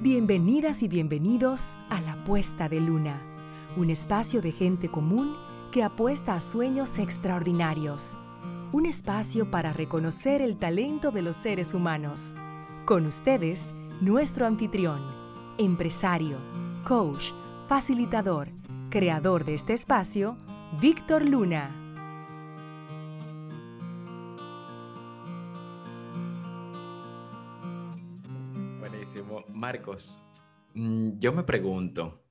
Bienvenidas y bienvenidos a La Puesta de Luna, un espacio de gente común que apuesta a sueños extraordinarios. Un espacio para reconocer el talento de los seres humanos. Con ustedes, nuestro anfitrión, empresario, coach, facilitador, creador de este espacio, Víctor Luna. Marcos, mm, yo me pregunto,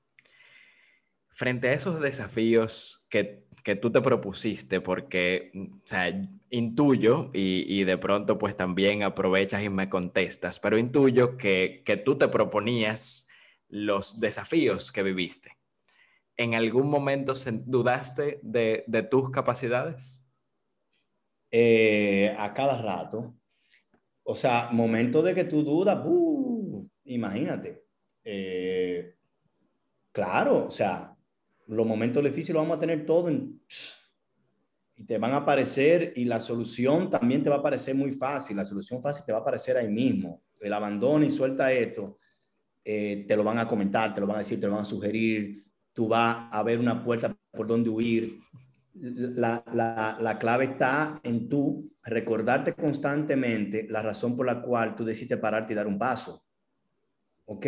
frente a esos desafíos que, tú te propusiste, porque, mm, o sea, intuyo y, y, de pronto pues también aprovechas y me contestas, pero intuyo que, que tú te proponías los desafíos que viviste. ¿En algún momento dudaste de, de tus capacidades? Eh, a cada rato. O sea, momento de que tú dudas, imagínate. Eh, claro, o sea, los momentos difíciles los vamos a tener todo y te van a aparecer y la solución también te va a parecer muy fácil. La solución fácil te va a aparecer ahí mismo. El abandono y suelta esto, eh, te lo van a comentar, te lo van a decir, te lo van a sugerir. Tú vas a ver una puerta por donde huir. La, la, la clave está en tú recordarte constantemente la razón por la cual tú decidiste pararte y dar un paso. ¿Ok?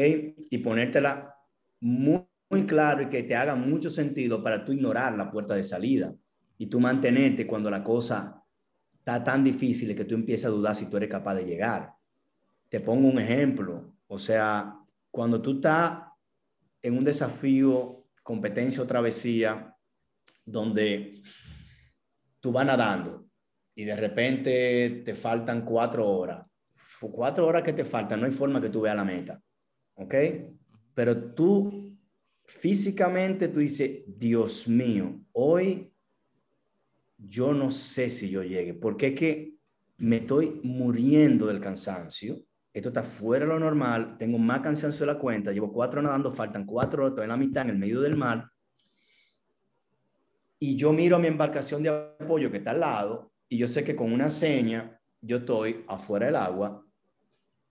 Y ponértela muy muy claro y que te haga mucho sentido para tú ignorar la puerta de salida y tú mantenerte cuando la cosa está tan difícil que tú empiezas a dudar si tú eres capaz de llegar. Te pongo un ejemplo, o sea, cuando tú estás en un desafío, competencia o travesía, donde tú vas nadando y de repente te faltan cuatro horas, cuatro horas que te faltan, no hay forma que tú veas la meta, ¿ok? Pero tú físicamente tú dices, Dios mío, hoy yo no sé si yo llegue, porque es que me estoy muriendo del cansancio. Esto está fuera de lo normal, tengo más cansancio de la cuenta, llevo cuatro nadando, faltan cuatro, estoy en la mitad, en el medio del mar. Y yo miro a mi embarcación de apoyo que está al lado, y yo sé que con una seña yo estoy afuera del agua,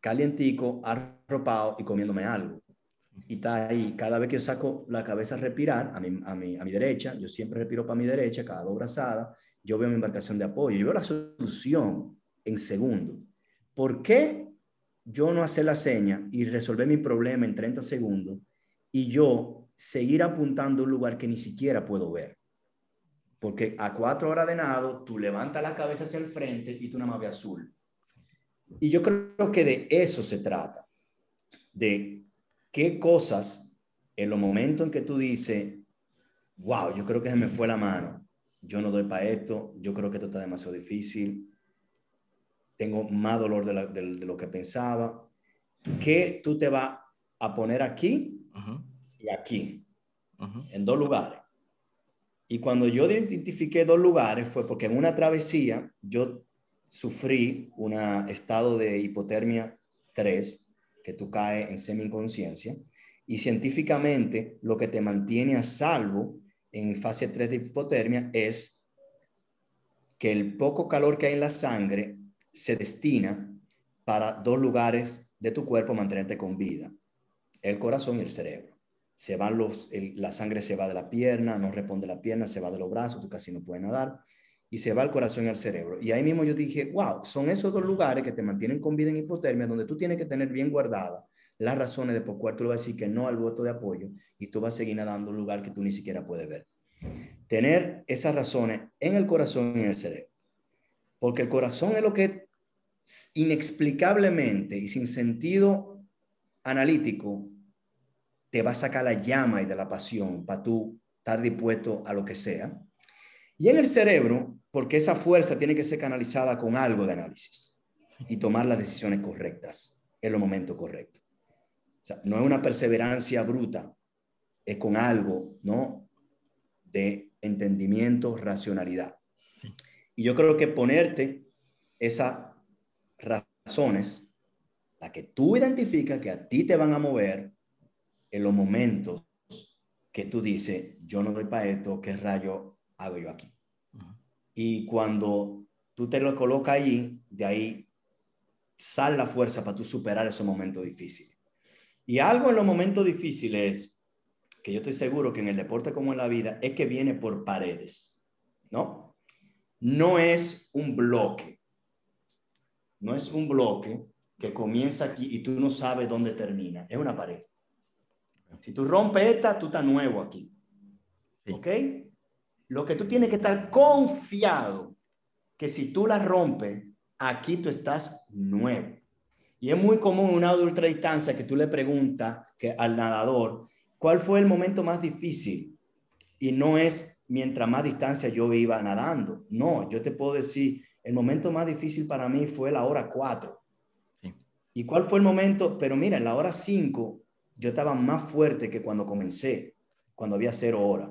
calientico, arropado y comiéndome algo y está ahí. Cada vez que yo saco la cabeza a respirar, a mi, a mi, a mi derecha, yo siempre respiro para mi derecha, cada dos brazadas, yo veo mi embarcación de apoyo, yo veo la solución en segundo. ¿Por qué yo no hacer la seña y resolver mi problema en 30 segundos y yo seguir apuntando a un lugar que ni siquiera puedo ver? Porque a cuatro horas de nado, tú levantas la cabeza hacia el frente y tú una más azul. Y yo creo que de eso se trata, de ¿Qué cosas en los momentos en que tú dices, wow, yo creo que se me fue la mano, yo no doy para esto, yo creo que esto está demasiado difícil, tengo más dolor de, lo que pensaba, ¿qué tú te vas a poner aquí y aquí, en dos lugares? Y cuando yo identifiqué dos lugares fue porque en una travesía yo sufrí un estado de hipotermia 3 que tú caes en semi-inconsciencia. Y científicamente lo que te mantiene a salvo en fase 3 de hipotermia es que el poco calor que hay en la sangre se destina para dos lugares de tu cuerpo mantenerte con vida, el corazón y el cerebro. Se van los, la sangre se va de la pierna, no responde la pierna, se va de los brazos, tú casi no puedes nadar y se va al corazón al cerebro. Y ahí mismo yo dije, wow, son esos dos lugares que te mantienen con vida en hipotermia, donde tú tienes que tener bien guardada las razones de por cuál tú vas a decir que no al voto de apoyo y tú vas a seguir nadando un lugar que tú ni siquiera puedes ver. Tener esas razones en el corazón y en el cerebro. Porque el corazón es lo que inexplicablemente y sin sentido analítico te va a sacar la llama y de la pasión para tú estar dispuesto a lo que sea. Y en el cerebro, porque esa fuerza tiene que ser canalizada con algo de análisis y tomar las decisiones correctas en los momentos correctos. O sea, no es una perseverancia bruta, es con algo, ¿no? De entendimiento, racionalidad. Y yo creo que ponerte esas razones, la que tú identificas que a ti te van a mover en los momentos que tú dices, yo no doy para esto, ¿qué rayo hago yo aquí? Y cuando tú te lo colocas allí, de ahí sale la fuerza para tú superar esos momentos difíciles. Y algo en los momentos difíciles, que yo estoy seguro que en el deporte como en la vida, es que viene por paredes, ¿no? No es un bloque. No es un bloque que comienza aquí y tú no sabes dónde termina. Es una pared. Si tú rompes esta, tú estás nuevo aquí. ¿Ok? Lo que tú tienes que estar confiado que si tú la rompes, aquí tú estás nuevo. Y es muy común en una ultra distancia que tú le preguntas que, al nadador, ¿cuál fue el momento más difícil? Y no es mientras más distancia yo iba nadando. No, yo te puedo decir, el momento más difícil para mí fue la hora 4. ¿Y cuál fue el momento? Pero mira, en la hora 5 yo estaba más fuerte que cuando comencé, cuando había cero horas.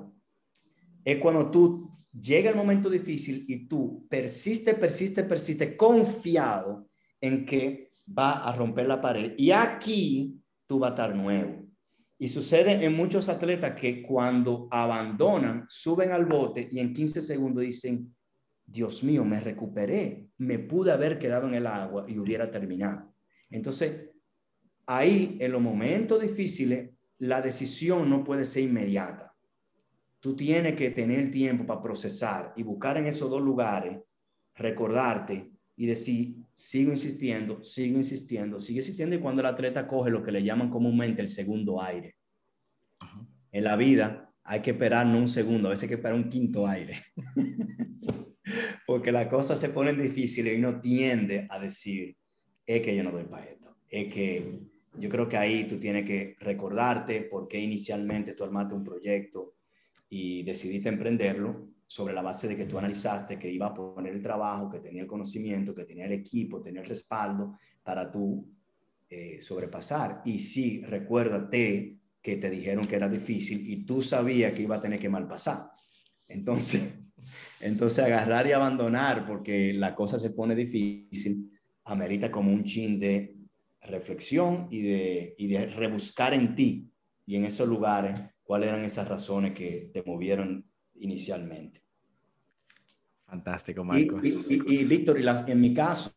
Es cuando tú llega el momento difícil y tú persiste, persiste, persiste, confiado en que va a romper la pared. Y aquí tú vas a estar nuevo. Y sucede en muchos atletas que cuando abandonan, suben al bote y en 15 segundos dicen, Dios mío, me recuperé, me pude haber quedado en el agua y hubiera terminado. Entonces, ahí en los momentos difíciles, la decisión no puede ser inmediata. Tú tienes que tener tiempo para procesar y buscar en esos dos lugares, recordarte y decir, sigo insistiendo, sigo insistiendo, sigue insistiendo y cuando el atleta coge lo que le llaman comúnmente el segundo aire. En la vida hay que esperar no un segundo, a veces hay que esperar un quinto aire. Porque las cosas se ponen difíciles y uno tiende a decir, es que yo no doy para esto, es que yo creo que ahí tú tienes que recordarte por qué inicialmente tú armaste un proyecto y decidiste emprenderlo sobre la base de que tú analizaste que iba a poner el trabajo, que tenía el conocimiento, que tenía el equipo, tenía el respaldo para tú eh, sobrepasar. Y sí, recuérdate que te dijeron que era difícil y tú sabías que iba a tener que malpasar. Entonces, entonces agarrar y abandonar porque la cosa se pone difícil, amerita como un chin de reflexión y de, y de rebuscar en ti y en esos lugares cuáles eran esas razones que te movieron inicialmente. Fantástico, Marcos. Y, Víctor, y en mi caso,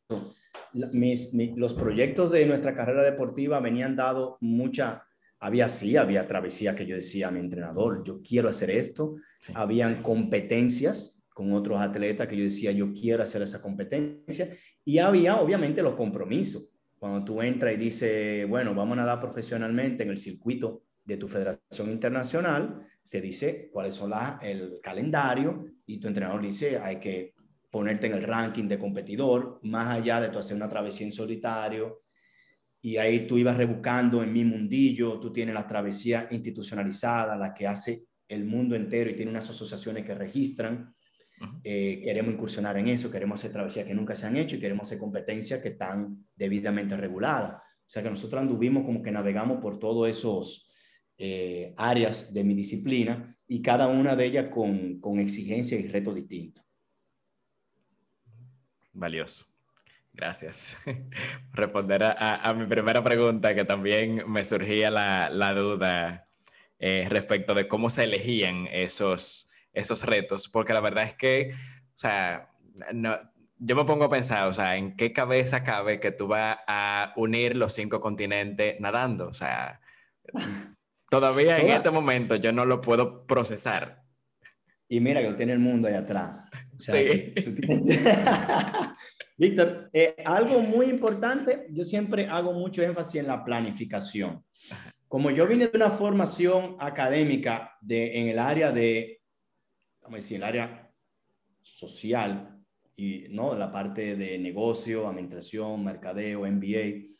mis, los proyectos de nuestra carrera deportiva venían dado mucha, había sí, había travesía que yo decía a mi entrenador, yo quiero hacer esto, habían competencias con otros atletas que yo decía, yo quiero hacer esa competencia, y había obviamente los compromisos cuando tú entras y dices, bueno, vamos a nadar profesionalmente en el circuito de tu federación internacional, te dice cuáles son la, el calendario y tu entrenador dice, hay que ponerte en el ranking de competidor, más allá de tú hacer una travesía en solitario. Y ahí tú ibas rebuscando en mi mundillo, tú tienes la travesía institucionalizada, la que hace el mundo entero y tiene unas asociaciones que registran. Eh, queremos incursionar en eso, queremos hacer travesías que nunca se han hecho y queremos hacer competencias que están debidamente reguladas. O sea que nosotros anduvimos como que navegamos por todos esos eh, áreas de mi disciplina y cada una de ellas con, con exigencia y reto distinto. Valioso. Gracias. Responder a, a, mi primera pregunta, que también me surgía la, la duda eh, respecto de cómo se elegían esos, esos retos, porque la verdad es que, o sea, no, yo me pongo a pensar, o sea, ¿en qué cabeza cabe que tú vas a unir los cinco continentes nadando? O sea, todavía en este momento yo no lo puedo procesar. Y mira que lo tiene el mundo ahí atrás. sí. Víctor, eh, algo muy importante, yo siempre hago mucho énfasis en la planificación. Como yo vine de una formación académica de, en el área de vamos a decir, el área social y no la parte de negocio, administración, mercadeo, MBA.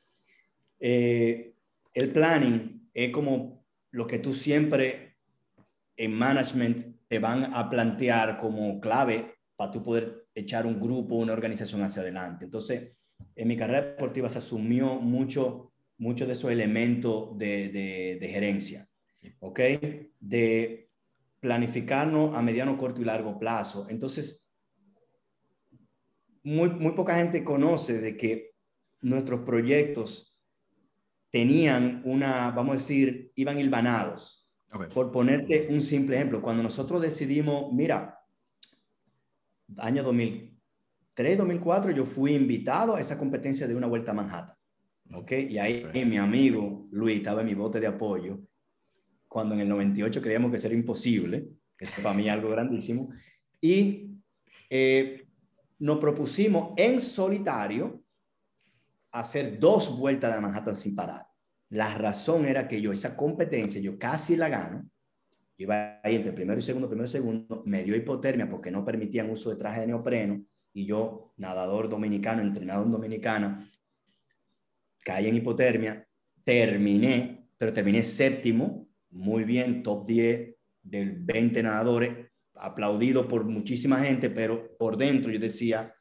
Eh, el planning es como lo que tú siempre en management te van a plantear como clave para tú poder echar un grupo, una organización hacia adelante. Entonces, en mi carrera deportiva se asumió mucho, mucho de esos elementos de, de, gerencia, ¿ok? De planificarnos a mediano, corto y largo plazo. Entonces, muy, muy poca gente conoce de que nuestros proyectos tenían una, vamos a decir, iban hilvanados. Por ponerte un simple ejemplo, cuando nosotros decidimos, mira, año 2003, 2004, yo fui invitado a esa competencia de una vuelta a Manhattan. ¿ok? Y ahí mi amigo Luis estaba en mi bote de apoyo, cuando en el 98 creíamos que eso era imposible, que es para mí algo grandísimo, y eh, nos propusimos en solitario hacer dos vueltas de Manhattan sin parar. La razón era que yo, esa competencia, yo casi la gano, iba ahí entre primero y segundo, primero y segundo, me dio hipotermia porque no permitían uso de traje de neopreno, y yo, nadador dominicano, entrenador dominicano, caí en hipotermia, terminé, pero terminé séptimo, muy bien, top 10 del 20 nadadores, aplaudido por muchísima gente, pero por dentro yo decía,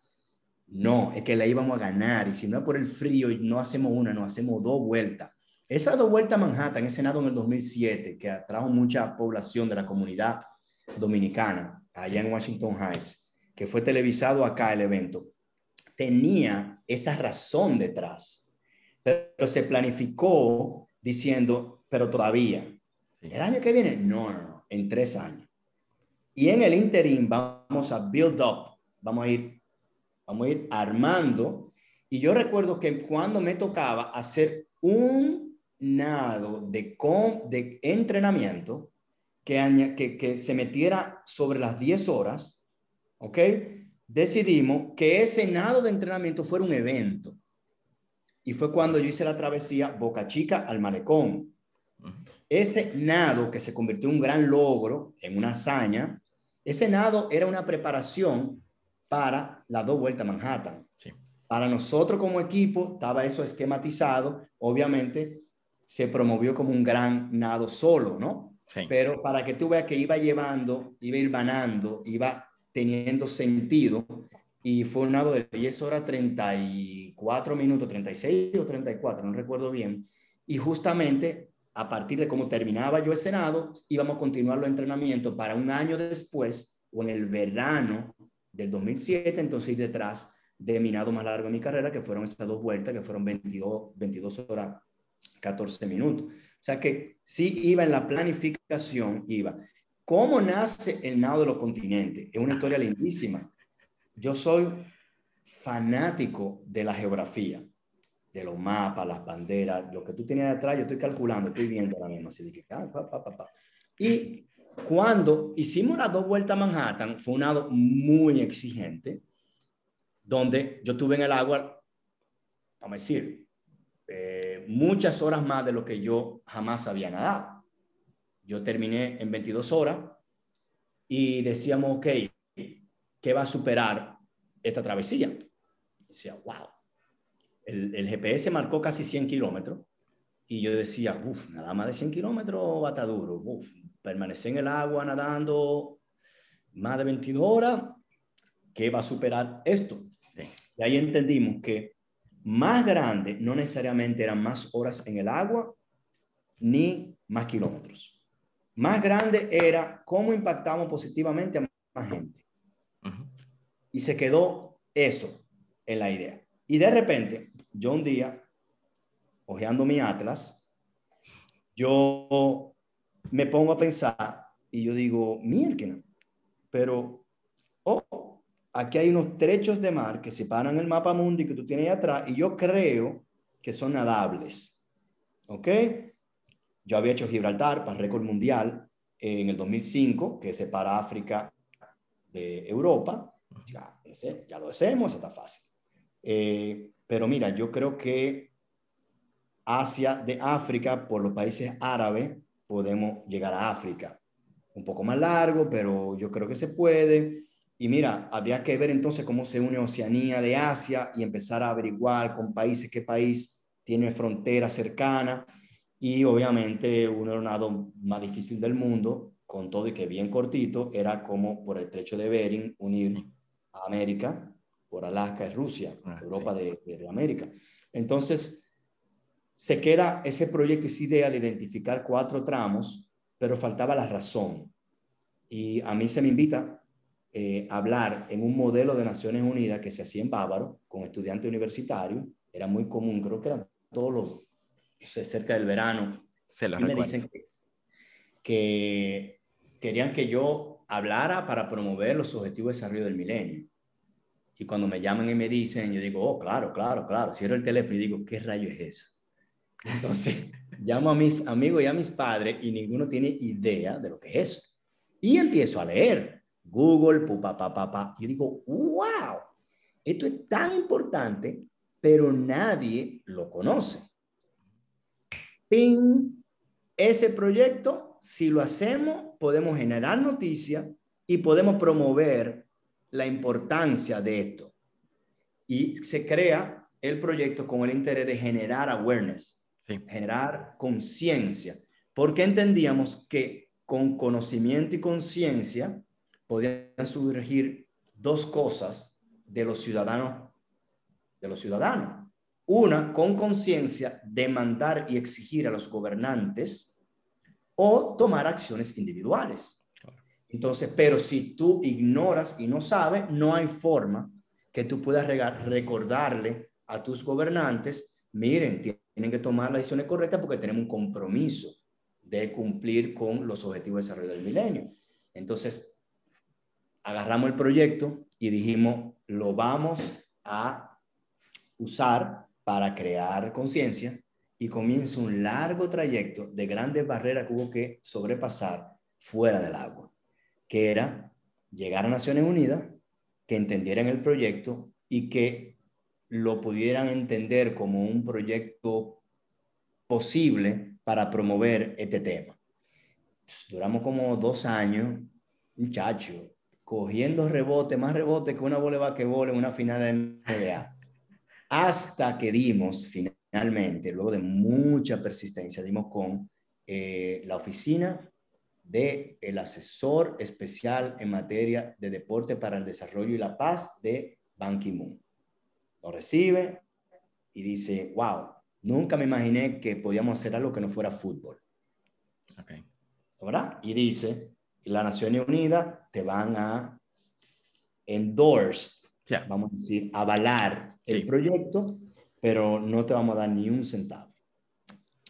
no, es que la íbamos a ganar, y si no es por el frío, no hacemos una, no hacemos dos vueltas. Esa dos vueltas a Manhattan, ese nado en el 2007, que atrajo mucha población de la comunidad dominicana, allá en Washington Heights, que fue televisado acá el evento, tenía esa razón detrás, pero se planificó diciendo, pero todavía, el año que viene, no, no, no, en tres años. Y en el interim vamos a build up, vamos a ir, vamos a ir armando. Y yo recuerdo que cuando me tocaba hacer un nado de, de entrenamiento que, que, que se metiera sobre las 10 horas, ¿ok? Decidimos que ese nado de entrenamiento fuera un evento. Y fue cuando yo hice la travesía Boca Chica al Malecón. Ese nado que se convirtió en un gran logro, en una hazaña, ese nado era una preparación para las dos vueltas a Manhattan. Para nosotros como equipo estaba eso esquematizado, obviamente se promovió como un gran nado solo, ¿no? Pero para que tú veas que iba llevando, iba ir ganando, iba teniendo sentido, y fue un nado de 10 horas 34 minutos, 36 o 34, no recuerdo bien, y justamente a partir de cómo terminaba yo ese nado, íbamos a continuar los entrenamientos para un año después o en el verano del 2007, entonces ir detrás de mi nado más largo de mi carrera, que fueron esas dos vueltas, que fueron 22, 22 horas 14 minutos. O sea que sí iba en la planificación, iba. ¿Cómo nace el nado de los continentes? Es una historia lindísima. Yo soy fanático de la geografía de los mapas, las banderas, lo que tú tienes atrás, yo estoy calculando, estoy viendo ahora mismo. Así que, ah, pa, pa, pa, y cuando hicimos las dos vueltas a Manhattan, fue un nado muy exigente, donde yo estuve en el agua, vamos a decir, eh, muchas horas más de lo que yo jamás había nadado. Yo terminé en 22 horas y decíamos, ok, ¿qué va a superar esta travesía? Decía, wow, el, GPS marcó casi 100 kilómetros y yo decía, uff, nada más de 100 kilómetros va a estar duro, uff, permanecer en el agua nadando más de 22 horas, ¿qué va a superar esto? Y ahí entendimos que más grande no necesariamente eran más horas en el agua ni más kilómetros. Más grande era cómo impactamos positivamente a más gente. Y se quedó eso en la idea. Y de repente, yo un día, hojeando mi atlas, yo me pongo a pensar y yo digo, mierda, pero, oh, aquí hay unos trechos de mar que separan el mapa mundi que tú tienes ahí atrás y yo creo que son nadables. ¿Ok? Yo había hecho Gibraltar para récord mundial en el 2005, que separa África de Europa. Ya, ya lo hacemos, está fácil. Eh, pero mira, yo creo que hacia de África, por los países árabes, podemos llegar a África. Un poco más largo, pero yo creo que se puede. Y mira, habría que ver entonces cómo se une Oceanía de Asia y empezar a averiguar con países qué país tiene frontera cercana. Y obviamente uno de los más difícil del mundo, con todo y que bien cortito, era como por el estrecho de Bering unir a América por Alaska y Rusia, ah, Europa de, América. Entonces, se queda ese proyecto, esa idea de identificar cuatro tramos, pero faltaba la razón. Y a mí se me invita eh, a hablar en un modelo de Naciones Unidas que se hacía en Bávaro, con estudiantes universitarios, era muy común, creo que eran todos los, cerca del verano. Se y me dicen que querían que yo hablara para promover los objetivos de desarrollo del milenio Y cuando me llaman y me dicen, yo digo, oh, claro, claro, claro. Cierro el teléfono y digo, ¿qué rayo es eso? Entonces, llamo a mis amigos y a mis padres y ninguno tiene idea de lo que es eso. Y empiezo a leer Google, pupa, pa, pa, pa. Yo digo, wow, esto es tan importante, pero nadie lo conoce. Ping. Ese proyecto, si lo hacemos, podemos generar noticias y podemos promover la importancia de esto. Y se crea el proyecto con el interés de generar awareness, generar conciencia, porque entendíamos que con conocimiento y conciencia podían surgir dos cosas de los ciudadanos de los ciudadanos. Una, con conciencia, demandar y exigir a los gobernantes o tomar acciones individuales. Entonces, pero si tú ignoras y no sabes, no hay forma que tú puedas recordarle a tus gobernantes, miren, tienen que tomar las decisiones correctas porque tenemos un compromiso de cumplir con los objetivos de desarrollo del milenio. Entonces, agarramos el proyecto y dijimos, lo vamos a usar para crear conciencia y comienza un largo trayecto de grandes barreras que hubo que sobrepasar fuera del agua que era llegar a Naciones Unidas, que entendieran el proyecto y que lo pudieran entender como un proyecto posible para promover este tema. Duramos como dos años, muchacho, cogiendo rebote, más rebote que una bola de basquetbol en una final de NBA. Hasta que dimos finalmente, luego de mucha persistencia, dimos con eh, la oficina de el asesor especial en materia de deporte para el desarrollo y la paz de Ban Ki-moon. Lo recibe y dice, wow, nunca me imaginé que podíamos hacer algo que no fuera fútbol. Okay. ¿Verdad? Y dice, las Naciones Unidas te van a endorse, vamos a decir, avalar el proyecto, pero no te vamos a dar ni un centavo.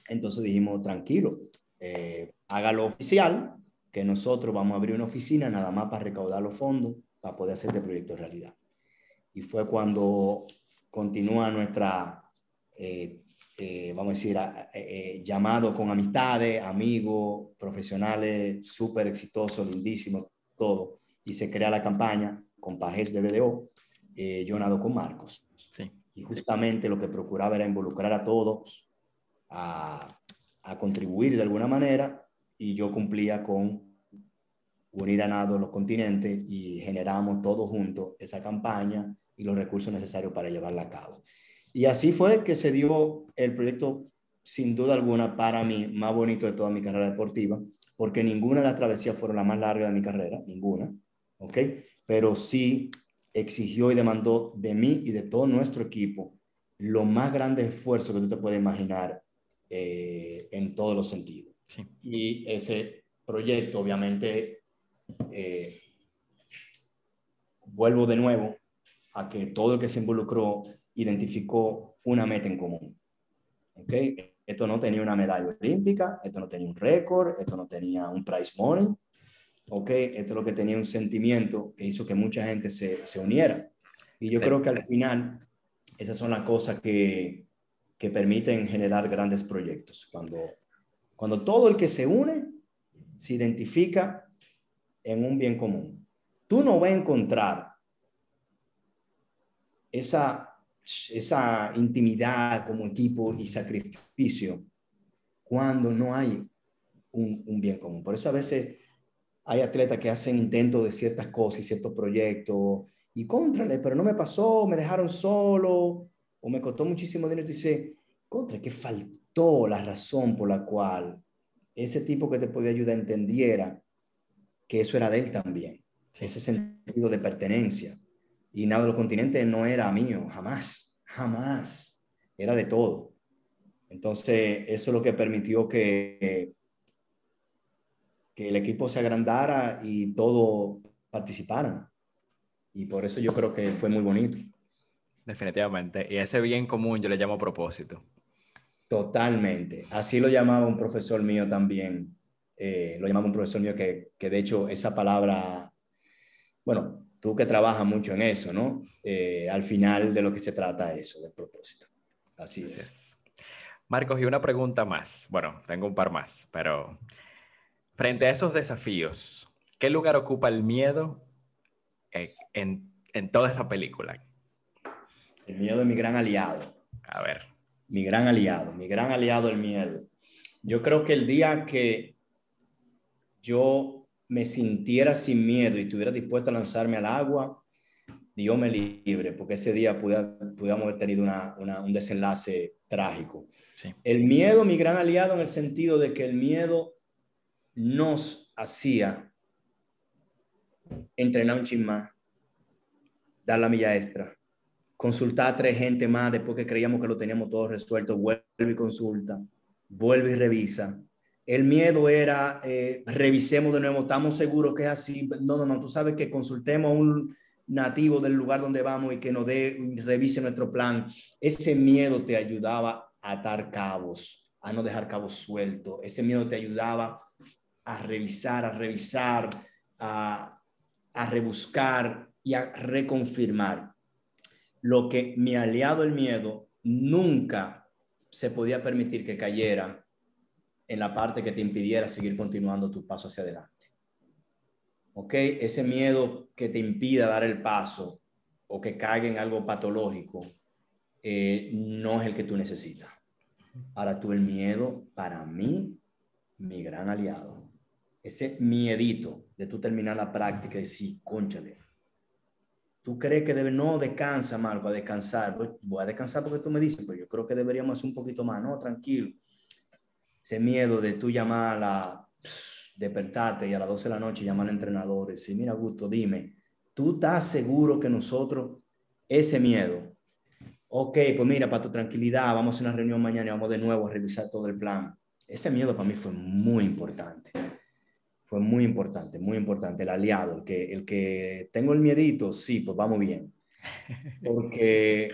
Entonces dijimos, tranquilo, eh, hágalo oficial, que nosotros vamos a abrir una oficina nada más para recaudar los fondos para poder hacer este proyecto realidad. Y fue cuando continúa nuestra, eh, eh, vamos a decir, eh, llamado con amistades, amigos, profesionales, súper exitosos, lindísimos, todo. Y se crea la campaña con Pajes BBDO, yo nado con Marcos. Sí. Y justamente lo que procuraba era involucrar a todos a, a contribuir de alguna manera y yo cumplía con unir a nado los continentes y generamos todos juntos esa campaña y los recursos necesarios para llevarla a cabo. Y así fue que se dio el proyecto, sin duda alguna, para mí, más bonito de toda mi carrera deportiva, porque ninguna de las travesías fueron la más larga de mi carrera, ninguna, ¿ok? Pero sí exigió y demandó de mí y de todo nuestro equipo lo más grande esfuerzo que tú te puedes imaginar eh, en todos los sentidos. Y ese proyecto, obviamente, eh, vuelvo de nuevo a que todo el que se involucró identificó una meta en común. ¿Okay? Esto no tenía una medalla olímpica, esto no tenía un récord, esto no tenía un prize money. ¿Okay? Esto es lo que tenía un sentimiento que hizo que mucha gente se, se uniera. Y yo creo que al final esas son las cosas que, que permiten generar grandes proyectos. Cuando cuando todo el que se une se identifica en un bien común. Tú no vas a encontrar esa, esa intimidad como equipo y sacrificio cuando no hay un, un bien común. Por eso a veces hay atletas que hacen intentos de ciertas cosas y ciertos proyectos y contrale, pero no me pasó, me dejaron solo o me costó muchísimo dinero. Y dice, contra, que falta la razón por la cual ese tipo que te podía ayudar entendiera que eso era de él también, ese sentido de pertenencia. Y nada de los continentes no era mío, jamás, jamás, era de todo. Entonces, eso es lo que permitió que, que el equipo se agrandara y todo participaran. Y por eso yo creo que fue muy bonito. Definitivamente. Y ese bien común yo le llamo propósito. Totalmente. Así lo llamaba un profesor mío también. Eh, lo llamaba un profesor mío que, que, de hecho esa palabra, bueno, tú que trabajas mucho en eso, ¿no? Eh, al final de lo que se trata eso, del propósito. Así, es. Marcos, y una pregunta más. Bueno, tengo un par más, pero frente a esos desafíos, ¿qué lugar ocupa el miedo en, en toda esta película? El miedo es mi gran aliado. A ver. Mi gran aliado, mi gran aliado el miedo. Yo creo que el día que yo me sintiera sin miedo y estuviera dispuesto a lanzarme al agua, Dios me libre, porque ese día pudiéramos haber tenido un desenlace trágico. El miedo, mi gran aliado, en el sentido de que el miedo nos hacía entrenar un chin más, dar la milla extra, consultar a tres gente más después que creíamos que lo teníamos todo resuelto, vuelve y consulta, vuelve y revisa, el miedo era, eh, revisemos de nuevo, estamos seguros que es así. No, no, no, tú sabes que consultemos a un nativo del lugar donde vamos y que nos dé, revise nuestro plan. Ese miedo te ayudaba a atar cabos, a no dejar cabos sueltos. Ese miedo te ayudaba a revisar, a revisar, a, a rebuscar y a reconfirmar. Lo que mi aliado el miedo nunca se podía permitir que cayera en la parte que te impidiera seguir continuando tu paso hacia adelante. ¿Ok? Ese miedo que te impida dar el paso o que caiga en algo patológico eh, no es el que tú necesitas. Ahora tú el miedo, para mí, mi gran aliado. Ese miedito de tú terminar la práctica y decir, conchale, tú crees que debe, no descansa, Marco, a descansar. Pues, voy a descansar porque tú me dices, pero yo creo que deberíamos hacer un poquito más, no, tranquilo ese miedo de tú llamar a la, despertarte y a las 12 de la noche llamar al entrenador y mira, Gusto, dime, ¿tú estás seguro que nosotros, ese miedo, ok, pues mira, para tu tranquilidad, vamos a una reunión mañana y vamos de nuevo a revisar todo el plan. Ese miedo para mí fue muy importante. Fue muy importante, muy importante. El aliado, el que, el que tengo el miedito, sí, pues vamos bien. Porque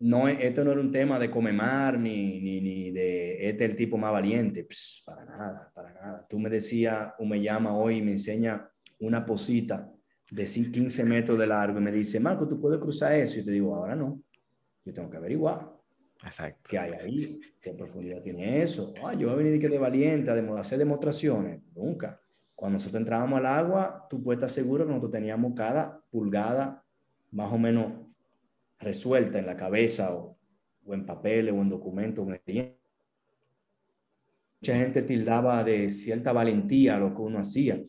no, esto no era un tema de comemar ni, ni, ni de este el tipo más valiente, para nada, para nada. Tú me decías, o me llama hoy y me enseña una posita de 15 metros de largo y me dice, Marco, tú puedes cruzar eso. Y te digo, ahora no, yo tengo que averiguar. Exacto. ¿Qué hay ahí? ¿Qué profundidad tiene eso? Ah, yo voy a venir de, de valiente, a hacer demostraciones. Nunca. Cuando nosotros entrábamos al agua, tú puedes estar seguro que nosotros teníamos cada pulgada más o menos resuelta en la cabeza o, en papeles o en documentos. Mucha gente tildaba de cierta valentía lo que uno hacía.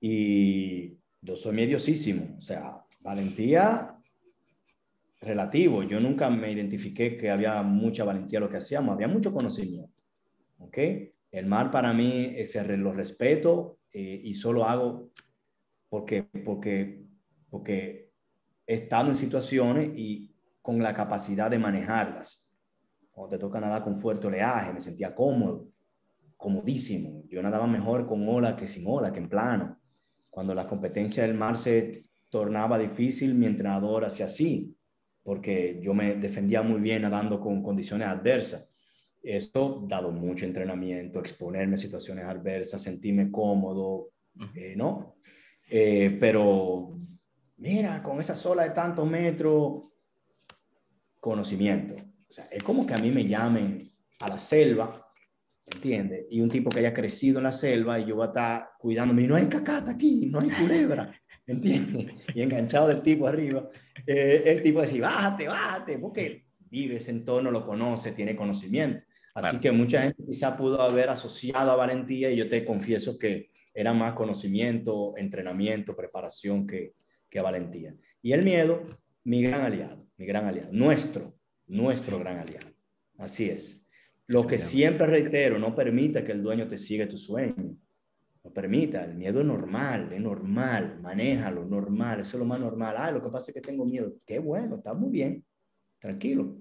Y yo soy mediosísimo, o sea, valentía relativo. Yo nunca me identifiqué que había mucha valentía lo que hacíamos, había mucho conocimiento. ¿Ok? El mar para mí es lo respeto eh, y solo hago porque, porque, porque estado en situaciones y con la capacidad de manejarlas. Cuando te toca nadar con fuerte oleaje, me sentía cómodo, comodísimo. Yo nadaba mejor con ola que sin ola, que en plano. Cuando la competencia del mar se tornaba difícil, mi entrenador hacía así, porque yo me defendía muy bien nadando con condiciones adversas. Esto, dado mucho entrenamiento, exponerme a situaciones adversas, sentirme cómodo, eh, ¿no? Eh, pero mira, con esa sola de tantos metros, conocimiento. O sea, es como que a mí me llamen a la selva, ¿entiendes? Y un tipo que haya crecido en la selva y yo voy a estar cuidándome, y no hay cacata aquí, no hay culebra, ¿entiendes? Y enganchado del tipo arriba, eh, el tipo decir, bájate, bájate, porque vive ese entorno, lo conoce, tiene conocimiento. Así que mucha gente quizá pudo haber asociado a valentía y yo te confieso que era más conocimiento, entrenamiento, preparación que, que valentía. Y el miedo, mi gran aliado, mi gran aliado, nuestro, nuestro gran aliado. Así es. Lo que siempre reitero, no permita que el dueño te siga tu sueño. No permita, el miedo es normal, es normal, manéjalo, normal, eso es lo más normal. Ah, lo que pasa es que tengo miedo. Qué bueno, está muy bien, tranquilo.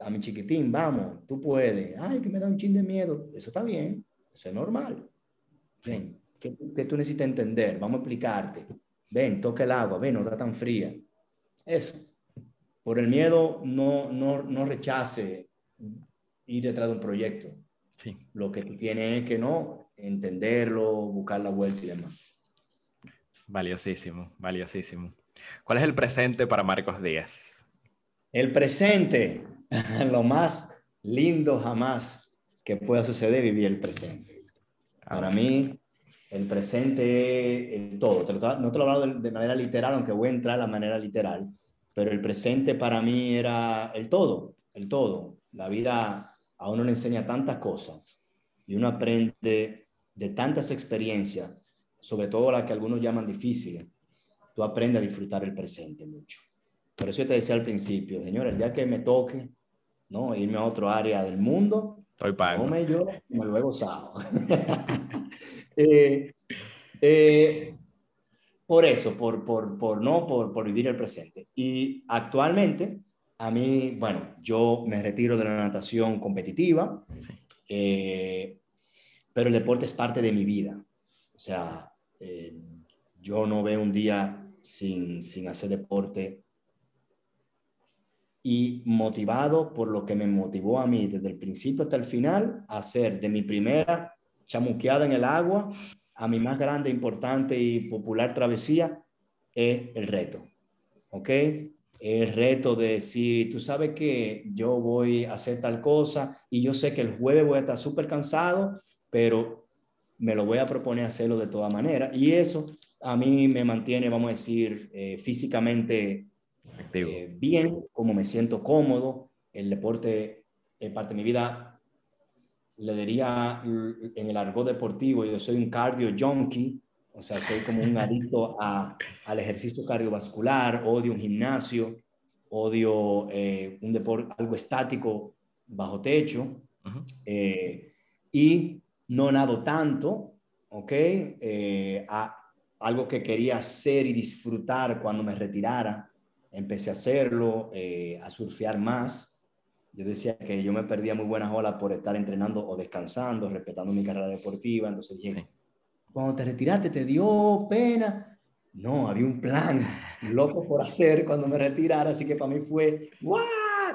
A mi chiquitín, vamos, tú puedes. Ay, que me da un chin de miedo. Eso está bien, eso es normal. Ven, ¿qué, qué tú necesitas entender? Vamos a explicarte ven, toca el agua, ven, no está tan fría. Eso. Por el miedo, no, no, no rechace ir detrás de un proyecto. Lo que tú tienes es que no entenderlo, buscar la vuelta y demás. Valiosísimo, valiosísimo. ¿Cuál es el presente para Marcos Díaz? El presente, lo más lindo jamás que pueda suceder, vivir el presente. Para mí, el presente es el todo. No te lo he hablado de manera literal, aunque voy a entrar a la manera literal, pero el presente para mí era el todo, el todo. La vida a uno le enseña tantas cosas y uno aprende de tantas experiencias, sobre todo las que algunos llaman difíciles, tú aprendes a disfrutar el presente mucho. Por eso yo te decía al principio, señor, el día que me toque, ¿no? Irme a otro área del mundo, Estoy pago. me yo, me lo he gozado. Eh, eh, por eso, por, por, por no, por, por, vivir el presente. Y actualmente, a mí, bueno, yo me retiro de la natación competitiva, eh, pero el deporte es parte de mi vida. O sea, yo no veo un día sin, sin hacer deporte y motivado por lo que me motivó a mí desde el principio hasta el final, a hacer de mi primera chamuqueada en el agua a mi más grande, importante y popular travesía, es el reto. ¿Ok? El reto de decir, tú sabes que yo voy a hacer tal cosa y yo sé que el jueves voy a estar súper cansado, pero me lo voy a proponer hacerlo de toda manera. Y eso a mí me mantiene, vamos a decir, eh, físicamente eh, bien, como me siento cómodo. El deporte es parte de mi vida. Le diría en el argot deportivo, yo soy un cardio junkie, o sea, soy como un adicto a, al ejercicio cardiovascular, odio un gimnasio, odio eh, un deporte, algo estático bajo techo, y no nado tanto, ¿ok? a, algo que quería hacer y disfrutar cuando me retirara. Empecé a hacerlo, eh, a surfear más. Yo decía que yo me perdía muy buenas olas por estar entrenando o descansando, respetando mi carrera deportiva. Entonces dije, cuando te retiraste, ¿te dio pena? No, había un plan loco por hacer cuando me retirara, así que para mí fue, ¡guau!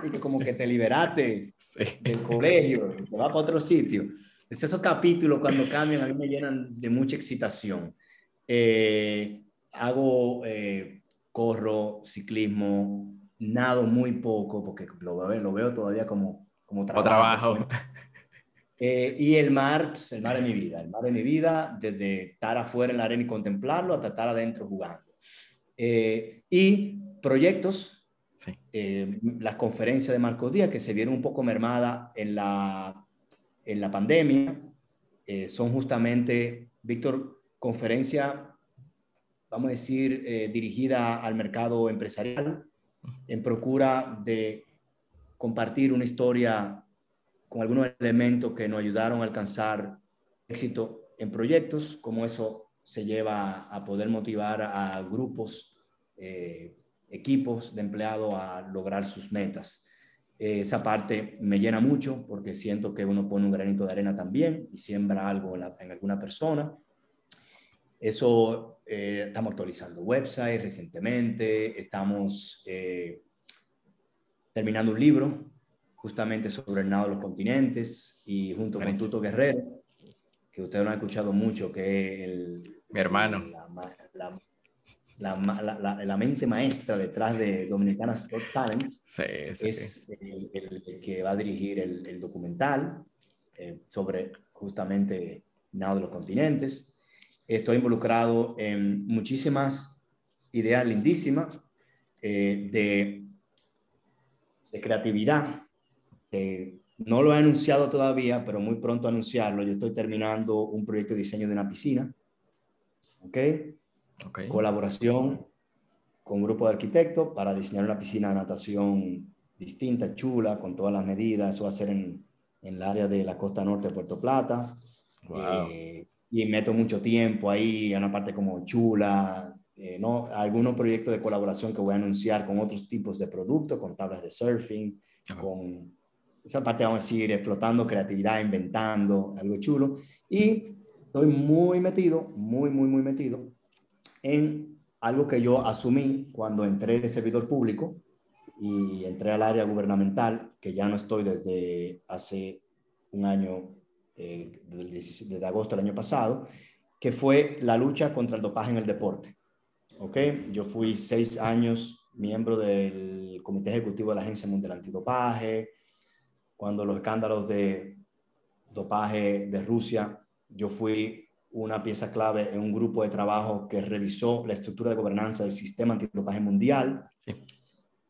Y que como que te liberaste del colegio, te vas para otro sitio. Es esos capítulos cuando cambian a mí me llenan de mucha excitación. Eh, hago, eh, corro, ciclismo, nado muy poco porque lo veo, lo veo todavía como, como trabajo. Eh, y el mar, pues, el mar es mi vida, el mar es mi vida, desde estar afuera en la arena y contemplarlo hasta estar adentro jugando. y proyectos, las conferencias de Marcos Díaz que se vieron un poco mermadas en la, en la pandemia, son justamente, Víctor, conferencia, vamos a decir, eh, dirigida al mercado empresarial, en procura de compartir una historia con algunos elementos que nos ayudaron a alcanzar éxito en proyectos, como eso se lleva a poder motivar a grupos, eh, equipos de empleados a lograr sus metas. esa parte me llena mucho porque siento que uno pone un granito de arena también y siembra algo en alguna persona eso eh, estamos actualizando website recientemente, estamos eh, terminando un libro justamente sobre el nado de los continentes y junto con Tuto Guerrero, que ustedes no han escuchado mucho, que es el... Mi hermano. La, mente maestra detrás de Dominicanas Got Talent. Sí, es el, que va a dirigir el, documental eh, sobre justamente nado de los continentes estoy involucrado en muchísimas ideas lindísimas eh, de, de, creatividad. no lo he anunciado todavía, pero muy pronto anunciarlo. Yo estoy terminando un proyecto de diseño de una piscina. ¿Ok? okay. Colaboración con un grupo de arquitectos para diseñar una piscina de natación distinta, chula, con todas las medidas. Eso va a ser en, en el área de la costa norte de Puerto Plata. Wow. Eh, y meto mucho tiempo ahí, en una parte como chula, eh, ¿no? Algunos proyectos de colaboración que voy a anunciar con otros tipos de productos, con tablas de surfing, con esa parte, vamos a decir, explotando creatividad, inventando, algo chulo. Y estoy muy metido, muy, muy, muy metido en algo que yo asumí cuando entré de servidor público y entré al área gubernamental, que ya no estoy desde hace un año eh, desde agosto del año pasado, que fue la lucha contra el dopaje en el deporte. ¿ok? Yo fui seis años miembro del Comité Ejecutivo de la Agencia Mundial Antidopaje. Cuando los escándalos de dopaje de Rusia, yo fui una pieza clave en un grupo de trabajo que revisó la estructura de gobernanza del sistema antidopaje mundial.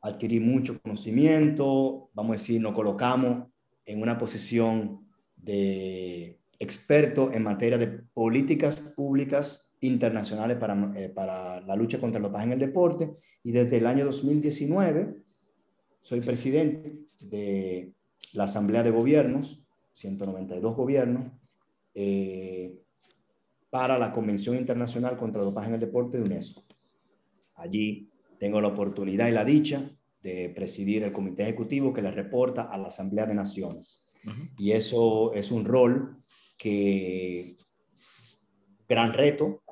Adquirí mucho conocimiento, vamos a decir, nos colocamos en una posición de experto en materia de políticas públicas internacionales para, eh, para la lucha contra el dopaje en el deporte y desde el año 2019 soy presidente de la Asamblea de Gobiernos, 192 gobiernos, eh, para la Convención Internacional contra el Dopaje en el Deporte de UNESCO. Allí tengo la oportunidad y la dicha de presidir el comité ejecutivo que le reporta a la Asamblea de Naciones. Y eso es un rol que, gran reto,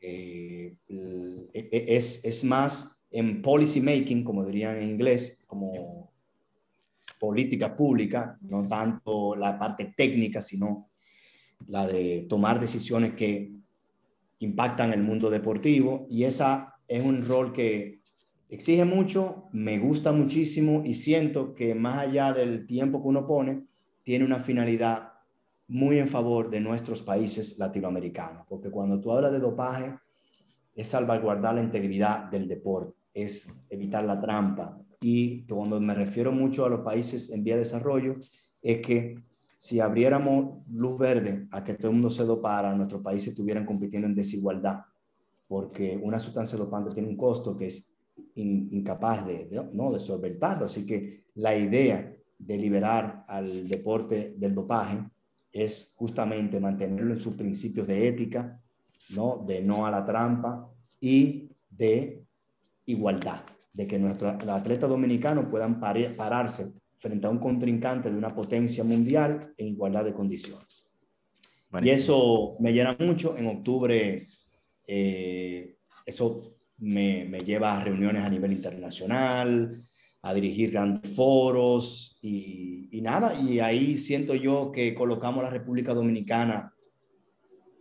eh, e, e, es, es más en policy making, como dirían en inglés, como política pública, no tanto la parte técnica, sino la de tomar decisiones que impactan el mundo deportivo. Y esa es un rol que exige mucho, me gusta muchísimo y siento que más allá del tiempo que uno pone, tiene una finalidad muy en favor de nuestros países latinoamericanos, porque cuando tú hablas de dopaje, es salvaguardar la integridad del deporte, es evitar la trampa. Y cuando me refiero mucho a los países en vía de desarrollo, es que si abriéramos luz verde a que todo el mundo se dopara, nuestros países estuvieran compitiendo en desigualdad, porque una sustancia dopante tiene un costo que es incapaz de, de, ¿no? de solventarlo. Así que la idea de liberar al deporte del dopaje es justamente mantenerlo en sus principios de ética, ¿no? de no a la trampa y de igualdad, de que nuestros atletas dominicanos puedan pararse frente a un contrincante de una potencia mundial en igualdad de condiciones. Y eso me llena mucho. En octubre, eh, eso me, me, lleva a reuniones a nivel internacional, a dirigir grandes foros y, y, nada. Y ahí siento yo que colocamos a la República Dominicana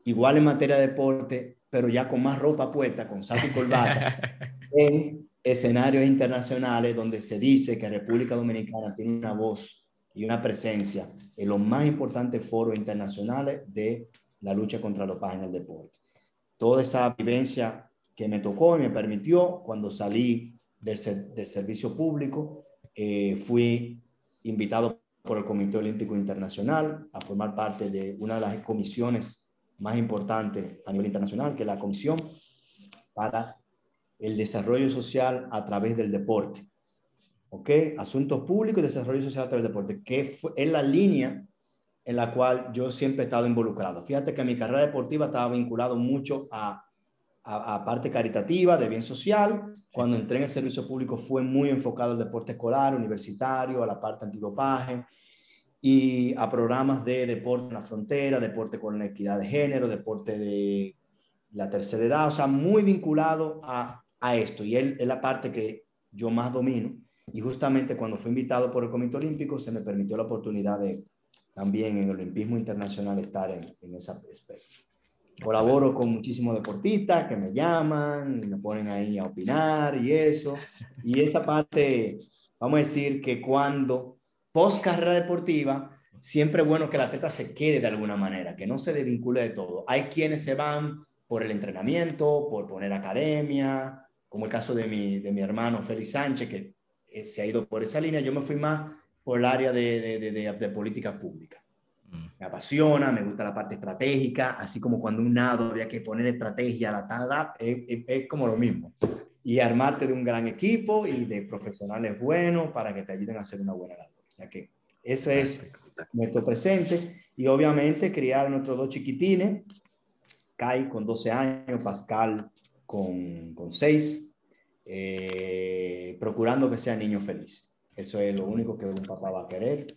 igual en materia de deporte, pero ya con más ropa puesta, con saco y corbata, en escenarios internacionales donde se dice que República Dominicana tiene una voz y una presencia en los más importantes foros internacionales de la lucha contra los en el deporte. Toda esa vivencia que me tocó y me permitió cuando salí del, del servicio público, eh, fui invitado por el Comité Olímpico Internacional a formar parte de una de las comisiones más importantes a nivel internacional, que es la Comisión para el desarrollo social a través del deporte. ¿Ok? Asuntos públicos y desarrollo social a través del deporte, que es la línea en la cual yo siempre he estado involucrado. Fíjate que mi carrera deportiva estaba vinculado mucho a, a, a, parte caritativa, de bien social. Cuando entré en el servicio público fue muy enfocado al deporte escolar, universitario, a la parte antidopaje y a programas de deporte en la frontera, deporte con la equidad de género, deporte de la tercera edad, o sea, muy vinculado a a esto y él es la parte que yo más domino. Y justamente cuando fui invitado por el Comité Olímpico se me permitió la oportunidad de también en el Olimpismo Internacional estar en, en esa aspecto. Colaboro con muchísimos deportistas que me llaman y me ponen ahí a opinar y eso. Y esa parte, vamos a decir que cuando post carrera deportiva, siempre es bueno que el atleta se quede de alguna manera, que no se desvincule de todo. Hay quienes se van por el entrenamiento, por poner academia, como el caso de mi, de mi hermano Félix Sánchez, que eh, se ha ido por esa línea, yo me fui más por el área de, de, de, de política pública. Mm. Me apasiona, me gusta la parte estratégica, así como cuando un nado había que poner estrategia, la tada, es, es, es, como lo mismo. Y armarte de un gran equipo y de profesionales buenos para que te ayuden a hacer una buena labor. O sea que ese es nuestro presente. Y obviamente criar a nuestros dos chiquitines, Kai con 12 años, Pascal con, con seis, eh, procurando que sea niño feliz. Eso es lo único que un papá va a querer.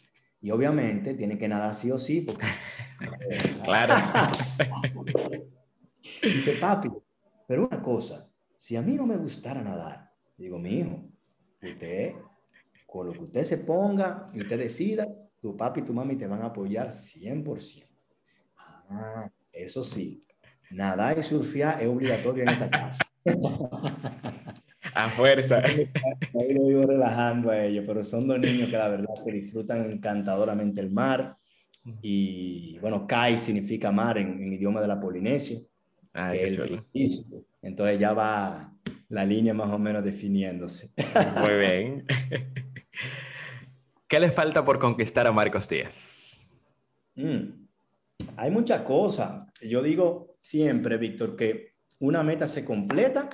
Y obviamente tiene que nadar sí o sí, porque... claro. Dice, papi, pero una cosa, si a mí no me gustara nadar, digo, mi hijo, usted, con lo que usted se ponga y usted decida, tu papi y tu mami te van a apoyar 100%. Ah, eso sí, Nadar y surfear es obligatorio en esta casa. a fuerza. Ahí lo vivo relajando a ellos, pero son dos niños que la verdad que disfrutan encantadoramente el mar. Y bueno, Kai significa mar en, idioma de la Polinesia. Qué Entonces ya va la línea más o menos definiéndose. Muy bien. ¿Qué le falta por conquistar a Marcos Díaz? Mm, hay muchas cosas. Yo digo siempre, Víctor, que una meta se completa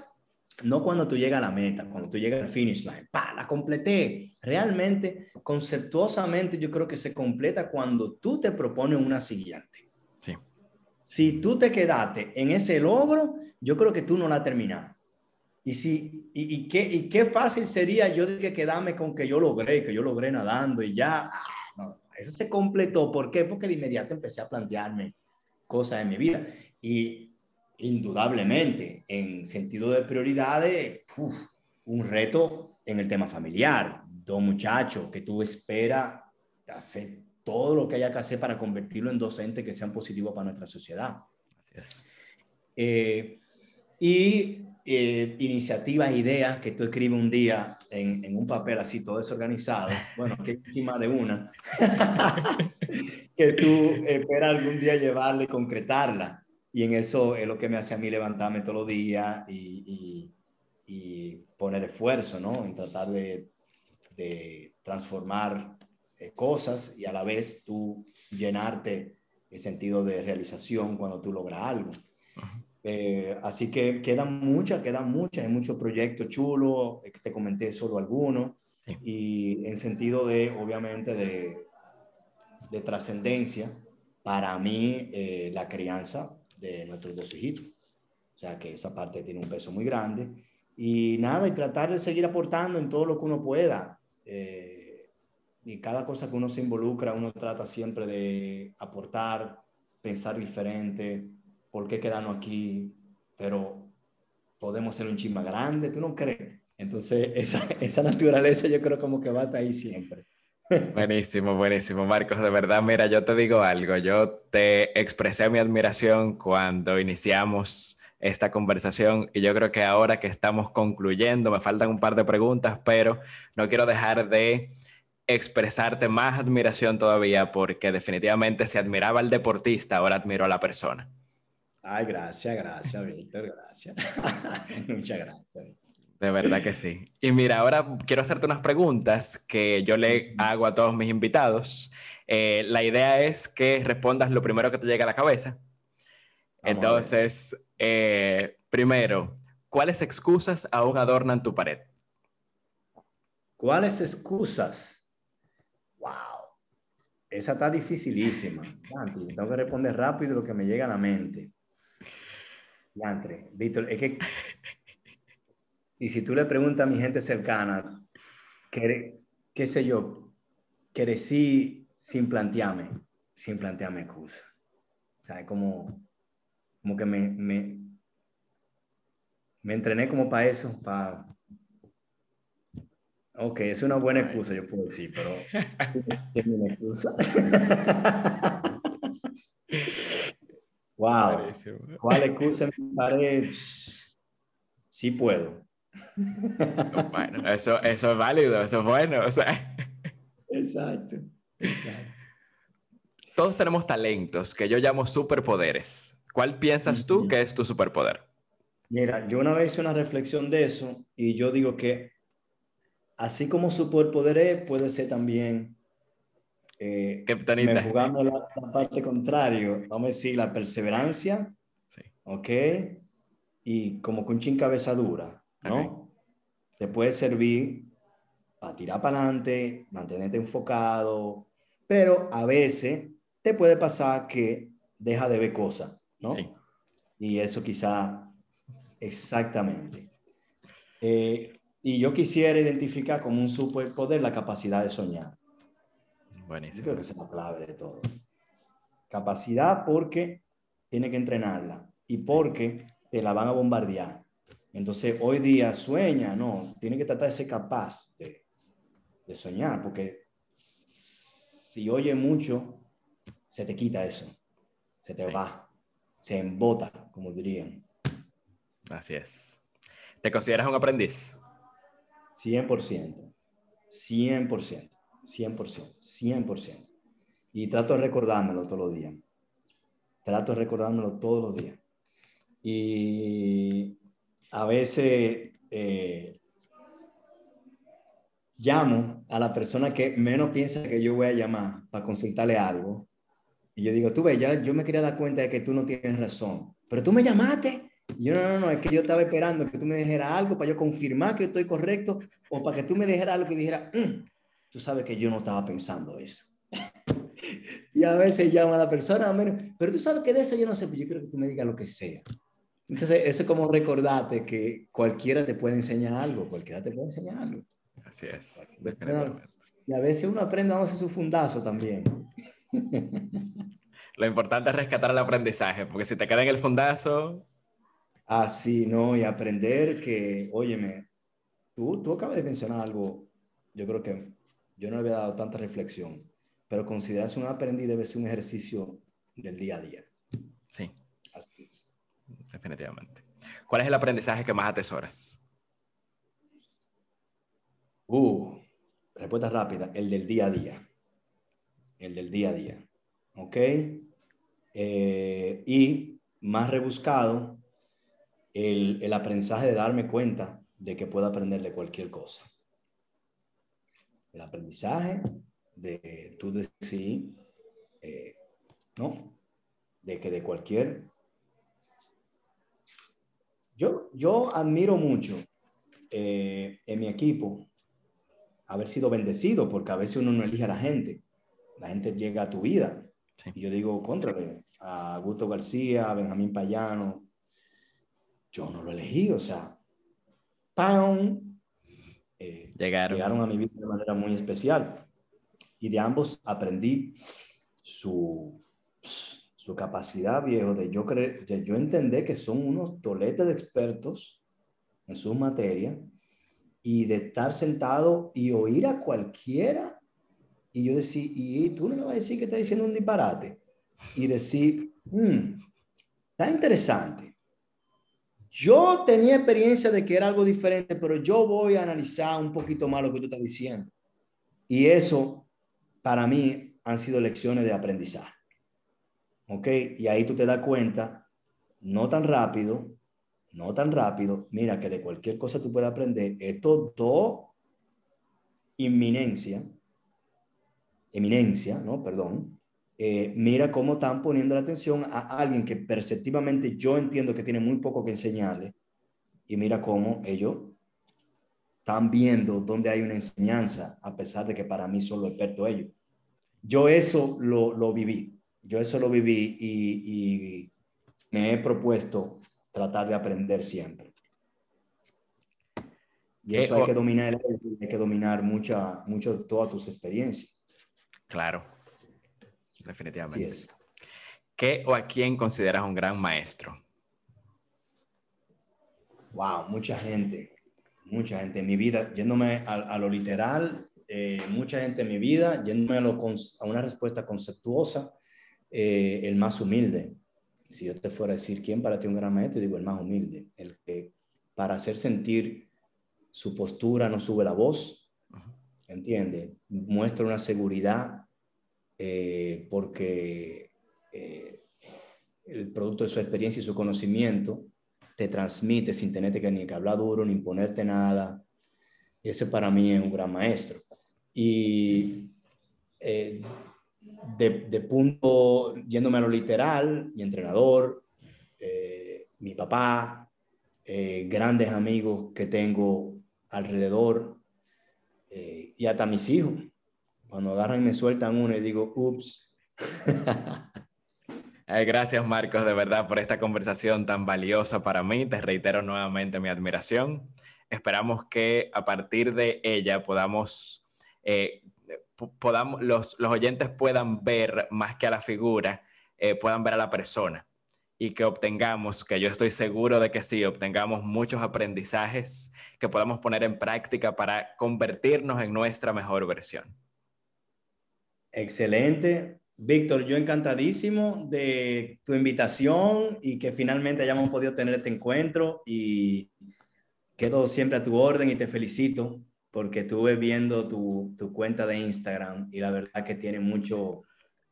no cuando tú llegas a la meta, cuando tú llegas al finish line, pa, la completé. Realmente, conceptuosamente, yo creo que se completa cuando tú te propones una siguiente. Sí. Si tú te quedaste en ese logro, yo creo que tú no la terminaste. Y, si, y, qué, y qué fácil sería yo de que quedarme con que yo logré, que yo logré nadando y ya. Ah, no, eso se completó. ¿Por qué? Porque de inmediato empecé a plantearme cosas en mi vida. Y indudablemente, en sentido de prioridades, un reto en el tema familiar. Dos muchachos que tú esperas hacer todo lo que haya que hacer para convertirlo en docentes que sean positivos para nuestra sociedad. Eh, y eh, iniciativas, ideas que tú escribes un día en, un papel así todo desorganizado, bueno, que encima de una, que tú esperas algún día llevarla y concretarla. Y en eso es lo que me hace a mí levantarme todos los días y, y, poner esfuerzo, ¿no? En tratar de, de transformar eh, cosas y a la vez tú llenarte el sentido de realización cuando tú logras algo. Eh, así que quedan muchas, quedan muchas, hay muchos proyectos chulos, eh, te comenté solo algunos, y en sentido de, obviamente, de, de trascendencia, para mí eh, la crianza de nuestros dos hijitos, o sea que esa parte tiene un peso muy grande, y nada, y tratar de seguir aportando en todo lo que uno pueda. y cada cosa que uno se involucra, uno trata siempre de aportar, pensar diferente, ¿por qué quedarnos aquí? Pero podemos ser un chisma grande, ¿tú no crees? Entonces, esa, esa naturaleza yo creo como que va a estar ahí siempre. Buenísimo, buenísimo, Marcos. De verdad, mira, yo te digo algo. Yo te expresé mi admiración cuando iniciamos esta conversación y yo creo que ahora que estamos concluyendo, me faltan un par de preguntas, pero no quiero dejar de expresarte más admiración todavía porque definitivamente se admiraba al deportista, ahora admiro a la persona. Ay, gracias, gracias, Víctor, gracias. Muchas gracias. De verdad que sí. Y mira, ahora quiero hacerte unas preguntas que yo le hago a todos mis invitados. Eh, la idea es que respondas lo primero que te llegue a la cabeza. Entonces, eh, primero, ¿cuáles excusas aún adornan tu pared? ¿Cuáles excusas? Wow. Esa está dificilísima. Tengo que responder rápido lo que me llega a la mente. Yantre, Víctor, es que. Y si tú le preguntas a mi gente cercana, qué, qué sé yo, crecí sin plantearme, sin plantearme excusa. O sea, como, como que me, me, me entrené como para eso, para... Ok, es una buena excusa, yo puedo decir, pero es una excusa. Wow. ¿Cuál excusa me parece? Sí puedo. Bueno, eso, eso es válido, eso es bueno. O sea. Exacto, exacto. Todos tenemos talentos que yo llamo superpoderes. ¿Cuál piensas tú que es tu superpoder? Mira, yo una vez hice una reflexión de eso y yo digo que así como superpoder es, puede ser también eh, me jugando la, parte contraria, vamos a decir, la perseverancia, sí. ¿ok? Y como con chin cabeza dura, ¿no? Te puede servir para tirar para adelante, mantenerte enfocado, pero a veces te puede pasar que deja de ver cosas, ¿no? Sí. Y eso quizá, exactamente. Eh, y yo quisiera identificar como un superpoder la capacidad de soñar. Buenísimo. creo que es la clave de todo. Capacidad porque tiene que entrenarla y porque te la van a bombardear. Entonces, hoy día sueña, no, tiene que tratar de ser capaz de, de soñar, porque si oye mucho, se te quita eso, se te va, se embota, como dirían. Así es. ¿Te consideras un aprendiz? 100%, 100%, 100%, 100%. Y trato de recordármelo todos los días. Trato de recordármelo todos los días. Y a veces eh, llamo a la persona que menos piensa que yo voy a llamar para consultarle algo. Y yo digo, tú ves, ya yo me quería dar cuenta de que tú no tienes razón. Pero tú me llamaste. Y yo, no, no, no, es que yo estaba esperando que tú me dijeras algo para yo confirmar que estoy correcto o para que tú me dijeras algo y dijera, mm, tú sabes que yo no estaba pensando eso. y a veces llama a la persona, pero tú sabes que de eso yo no sé, pero pues yo quiero que tú me digas lo que sea. Entonces, eso es como recordarte que cualquiera te puede enseñar algo, cualquiera te puede enseñar algo. Así es, Y a veces uno aprende hacer su fundazo también. Lo importante es rescatar el aprendizaje, porque si te queda en el fundazo... Ah, sí, no, y aprender que, óyeme, tú, tú acabas de mencionar algo, yo creo que yo no le había dado tanta reflexión, pero considerarse un aprendiz debe ser un ejercicio del día a día. Sí. Así es. Definitivamente. ¿Cuál es el aprendizaje que más atesoras? Uh, respuesta rápida, el del día a día. El del día a día. ¿Ok? Eh, y más rebuscado, el, el, aprendizaje de darme cuenta de que puedo aprender de cualquier cosa. El aprendizaje de tú decir, eh, ¿no? De que de cualquier... Yo, yo admiro mucho eh, en mi equipo haber sido bendecido, porque a veces uno no elige a la gente, la gente llega a tu vida. Y yo digo, contrale, a Augusto García, a Benjamín Payano, yo no lo elegí, o sea, ¡pam! Eh, llegaron. llegaron a mi vida de manera muy especial. Y de ambos aprendí su, su capacidad, viejo, de yo, creer, de yo entender que son unos toletes de expertos en su materia y de estar sentado y oír a cualquiera y yo decir, y tú no me vas a decir que está diciendo un disparate y decir, hmm, está interesante. Yo tenía experiencia de que era algo diferente, pero yo voy a analizar un poquito más lo que tú estás diciendo. Y eso, para mí, han sido lecciones de aprendizaje. ¿Ok? Y ahí tú te das cuenta, no tan rápido, no tan rápido, mira que de cualquier cosa tú puedes aprender. Estos dos inminencia, eminencia, ¿no? Perdón. Eh, mira cómo están poniendo la atención a alguien que perceptivamente yo entiendo que tiene muy poco que enseñarle. Y mira cómo ellos están viendo dónde hay una enseñanza, a pesar de que para mí son los expertos ellos. Yo eso lo, lo viví, yo eso lo viví y, y me he propuesto tratar de aprender siempre. Y eso hay que dominar, hay que dominar mucha, mucho todas tus experiencias. Claro, definitivamente. es. ¿Qué o a quién consideras un gran maestro? Wow, mucha gente, mucha gente en mi vida, yéndome a, lo literal, eh, mucha gente en mi vida, yéndome a, una respuesta conceptuosa, eh, el más humilde, si yo te fuera a decir quién para ti es un gran maestro, digo el más humilde, el que para hacer sentir su postura no sube la voz, ¿entiende? Muestra una seguridad eh, porque eh, el producto de su experiencia y su conocimiento te transmite sin tenerte que ni que hablar duro, ni imponerte nada. Ese para mí es un gran maestro. Y eh, de, punto, yéndome a lo literal, mi entrenador, eh, mi papá, eh, grandes amigos que tengo alrededor eh, y hasta mis hijos. Cuando agarran me sueltan uno y digo, ups. gracias Marcos, de verdad, por esta conversación tan valiosa para mí. Te reitero nuevamente mi admiración. Esperamos que a partir de ella podamos podamos, los, los, oyentes puedan ver más que a la figura, eh, puedan ver a la persona y que obtengamos, que yo estoy seguro de que sí, obtengamos muchos aprendizajes que podamos poner en práctica para convertirnos en nuestra mejor versión. Excelente. Víctor, yo encantadísimo de tu invitación y que finalmente hayamos podido tener este encuentro y quedo siempre a tu orden y te felicito porque estuve viendo tu, tu cuenta de Instagram y la verdad que tiene mucho,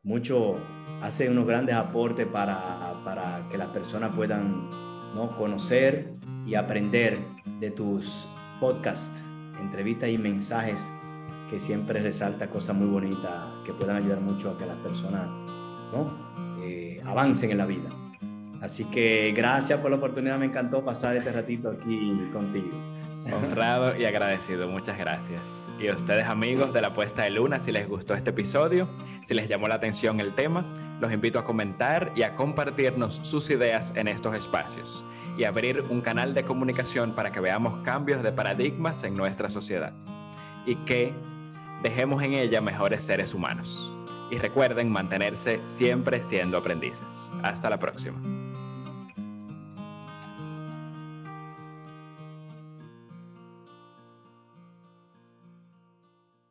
mucho, hace unos grandes aportes para, para que las personas puedan ¿no? conocer y aprender de tus podcasts, entrevistas y mensajes que siempre resalta cosas muy bonitas que puedan ayudar mucho a que las personas ¿no? Eh, avancen en la vida. Así que gracias por la oportunidad, me encantó pasar este ratito aquí contigo. Honrado y agradecido, muchas gracias. Y a ustedes amigos de la puesta de luna, si les gustó este episodio, si les llamó la atención el tema, los invito a comentar y a compartirnos sus ideas en estos espacios y abrir un canal de comunicación para que veamos cambios de paradigmas en nuestra sociedad y que dejemos en ella mejores seres humanos. Y recuerden mantenerse siempre siendo aprendices. Hasta la próxima.